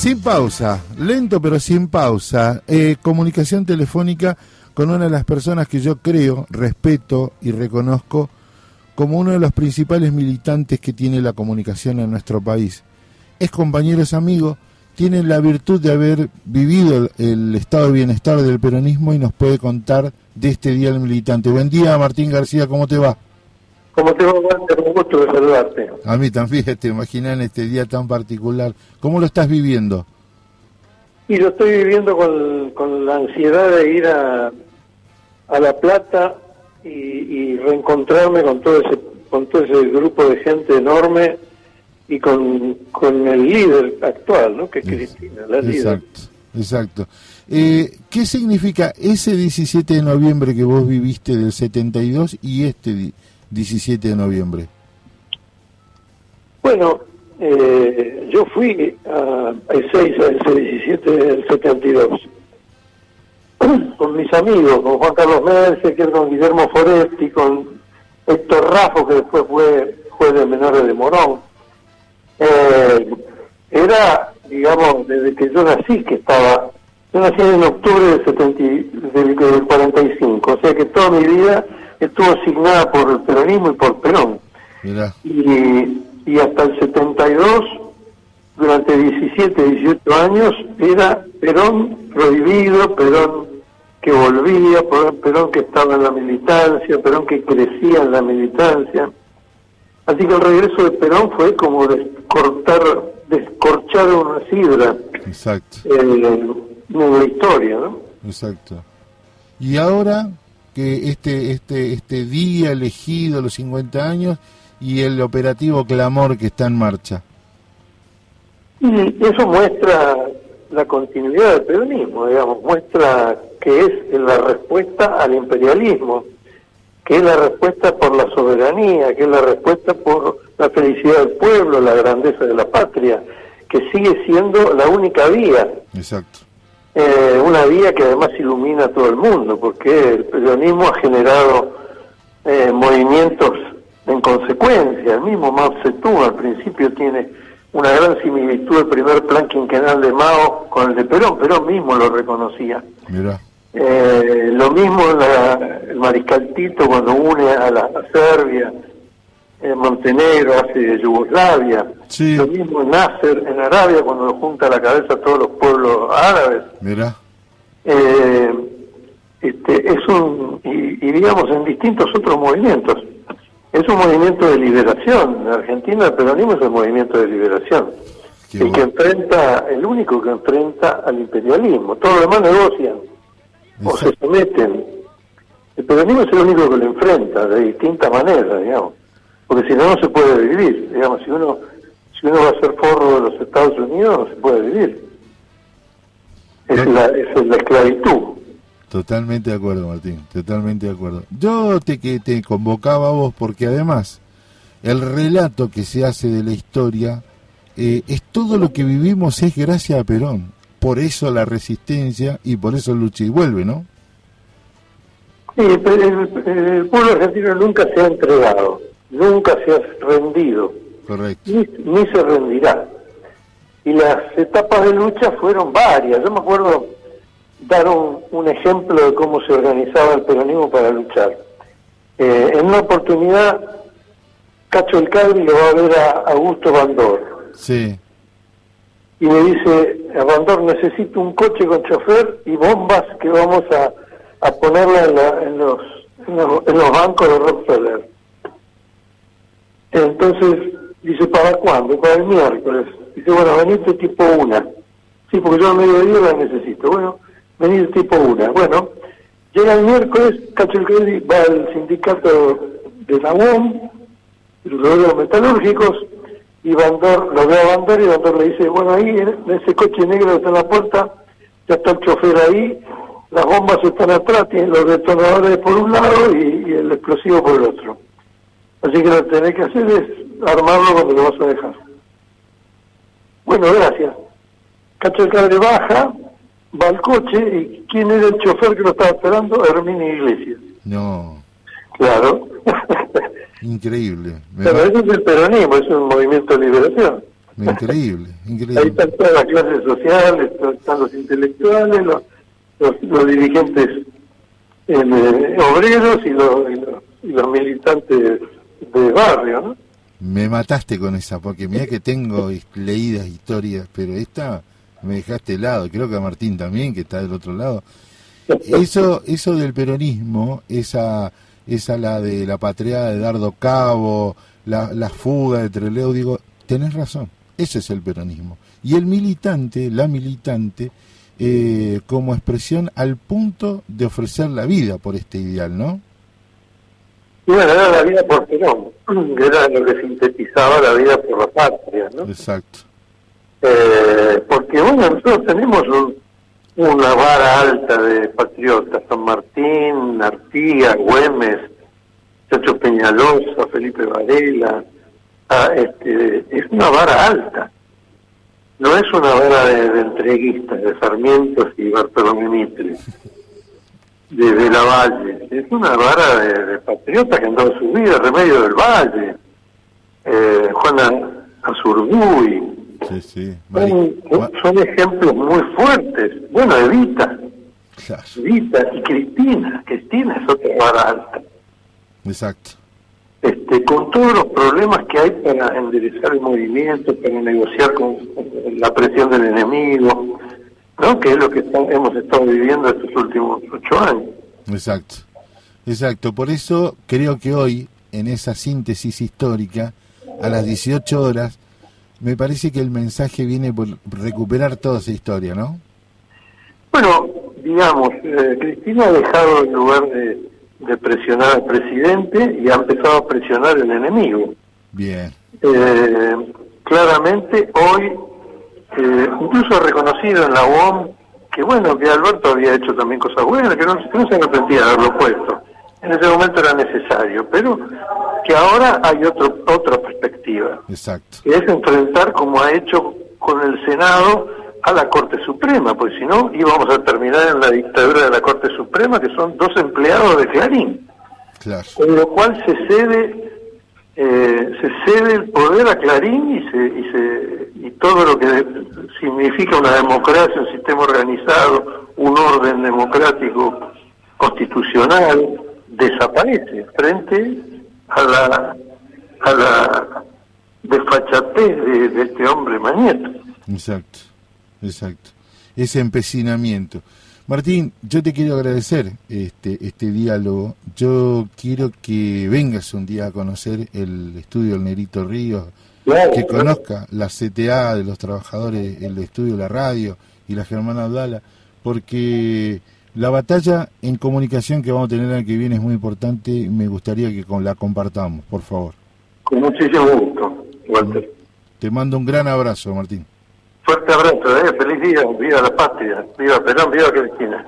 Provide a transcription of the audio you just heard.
Sin pausa, lento pero sin pausa, eh, comunicación telefónica con una de las personas que yo creo, respeto y reconozco como uno de los principales militantes que tiene la comunicación en nuestro país. Es compañero, es amigo, tiene la virtud de haber vivido el, estado de bienestar del peronismo y nos puede contar de este Día del Militante. Buen día, Martín García, ¿cómo te va? ¿Cómo te va, Walter? Un gusto de saludarte. A mí también, te imaginas en este día tan particular. ¿Cómo lo estás viviendo? Y lo estoy viviendo con, con la ansiedad de ir a, a La Plata y, reencontrarme con todo ese con todo ese grupo de gente enorme y con, con el líder actual, ¿no? Que es Cristina, la líder. Exacto, exacto. Eh, ¿Qué significa ese 17 de noviembre que vos viviste del 72 y este 17 de noviembre? Bueno, eh, yo fui a, a 6 ese 17 del 72 con mis amigos, con Juan Carlos Merce, con Guillermo Foresti, con Héctor Rafo, que después fue juez de menores de Morón. Eh, era, digamos, desde que yo nací que estaba, yo nací en octubre del, 70, del 45, o sea que toda mi vida estuvo asignada por el peronismo y por Perón. Y, y hasta el 72, durante 17, 18 años, era Perón prohibido, Perón que volvía, Perón que estaba en la militancia, Perón que crecía en la militancia. Así que el regreso de Perón fue como descortar, descorchar una sidra Exacto. En la historia, ¿no? Exacto. Y ahora que este, este, este día elegido, los 50 años, y el operativo Clamor que está en marcha. Y eso muestra la continuidad del peronismo, digamos, muestra que es la respuesta al imperialismo, que es la respuesta por la soberanía, que es la respuesta por la felicidad del pueblo, la grandeza de la patria, que sigue siendo la única vía. Exacto. Eh, una vía que además ilumina a todo el mundo, porque el peronismo ha generado eh, movimientos en consecuencia. El mismo Mao Zedong al principio tiene una gran similitud el primer plan quinquenal de Mao con el de Perón. Perón mismo lo reconocía. Mira. Eh, lo mismo el mariscal Tito cuando une a, la, Serbia, en Montenegro hace Yugoslavia. Lo mismo Nasser en Arabia cuando lo junta a la cabeza a todos los pueblos árabes. Mira. Eh, este, es un, y, y digamos en distintos otros movimientos es un movimiento de liberación. En Argentina el peronismo es un movimiento de liberación. el que enfrenta, el único que enfrenta al imperialismo. Todos los demás negocian o se someten. El peronismo es el único que lo enfrenta de distinta manera, digamos. Porque si no, no se puede vivir. Digamos, si uno, si uno va a ser forro de los Estados Unidos, no se puede vivir. Es la, es la esclavitud. Totalmente de acuerdo, Martín, totalmente de acuerdo. Yo te, que te convocaba a vos porque además el relato que se hace de la historia eh, es todo lo que vivimos es gracias a Perón. Por eso la resistencia y por eso lucha y vuelve, ¿no? Sí, el, el, pueblo argentino nunca se ha entregado, nunca se ha rendido. Correcto. Ni, ni se rendirá. Y las etapas de lucha fueron varias. Yo me acuerdo dar un, ejemplo de cómo se organizaba el peronismo para luchar. Eh, en una oportunidad, Cacho El Cadri lo va a ver a Augusto Bandor. Sí. Y le dice, a Bandor, necesito un coche con chofer y bombas que vamos a, a ponerla en, los, en, los, bancos de Rockefeller. Entonces, dice, ¿para cuándo? Para el miércoles. Dice, bueno, venite tipo una. Sí, porque yo a mediodía la necesito. Bueno, venir tipo una. Bueno, llega el miércoles, Cacho va al sindicato de la UOM, los metalúrgicos, y Bandor, lo ve a Bandor y Bandor le dice, bueno, ahí en ese coche negro está en la puerta, ya está el chofer ahí, las bombas están atrás, tienen los detonadores por un lado y, el explosivo por el otro. Así que lo que tenés que hacer es armarlo cuando lo vas a dejar. Bueno, gracias. Cacho el baja, va al coche y quién era el chofer que lo estaba esperando, Herminio Iglesias. No. Claro. Increíble. Pero eso es el peronismo, es un movimiento de liberación. Increíble, increíble. Ahí están todas las clases sociales, están los intelectuales, los, los, dirigentes eh, obreros y los, y los, militantes de barrio, ¿no? Me mataste con esa, porque mira que tengo leídas historias, pero esta me dejaste helado, creo que a Martín también, que está del otro lado. Eso, eso del peronismo, esa, esa la de la patriada de Dardo Cabo, la, la fuga de Treleu, digo, tenés razón, ese es el peronismo. Y el militante, la militante, eh, como expresión al punto de ofrecer la vida por este ideal, ¿no? Y bueno, era la vida por Perón, era lo que sintetizaba la vida por la patria, ¿no? Exacto. Eh, porque bueno, nosotros tenemos una vara alta de patriotas, San Martín, Artía, Güemes, Chacho Peñalosa, Felipe Varela, ah, este, es una vara alta, no es una vara de, entreguistas, de Sarmientos y Bartolomé Mitre, de, de Valle, es una vara de, patriotas que han dado su vida, Remedio del Valle, eh, Juana Azurduy, son, ejemplos muy fuertes. Bueno, Evita. Evita y Cristina. Cristina es otra vara alta. Exacto. Este, con todos los problemas que hay para enderezar el movimiento, para negociar con, la presión del enemigo, ¿no? que es lo que hemos estado viviendo estos últimos ocho años. Exacto, exacto. Por eso creo que hoy, en esa síntesis histórica, a las 18 horas, me parece que el mensaje viene por recuperar toda esa historia, ¿no? Bueno, digamos, eh, Cristina ha dejado en lugar de, presionar al presidente y ha empezado a presionar al enemigo. Bien. Eh, claramente hoy, eh, incluso ha reconocido en la UOM que bueno, que Alberto había hecho también cosas buenas, que no, que no se arrepentía de haberlo puesto. En ese momento era necesario, pero que ahora hay otro, otra perspectiva. Exacto. Que es enfrentar, como ha hecho con el Senado, a la Corte Suprema, pues si no íbamos a terminar en la dictadura de la Corte Suprema, que son dos empleados de Clarín. Claro. Con lo cual se cede eh, se cede el poder a Clarín y se, y se y todo lo que significa una democracia, un sistema organizado, un orden democrático constitucional desaparece frente a la, a la desfachatez de, este hombre Mañeto. Exacto, exacto. Ese empecinamiento. Martín, yo te quiero agradecer este, este diálogo. Yo quiero que vengas un día a conocer el estudio del Nerito Ríos, que conozca la CTA de los trabajadores, el estudio la radio y la Germana Abdala, porque la batalla en comunicación que vamos a tener el año que viene es muy importante y me gustaría que la compartamos, por favor. Con muchísimo gusto, Walter. Te mando un gran abrazo, Martín. Fuerte abrazo, ¿eh? feliz día, viva la patria, viva Perón, viva Cristina.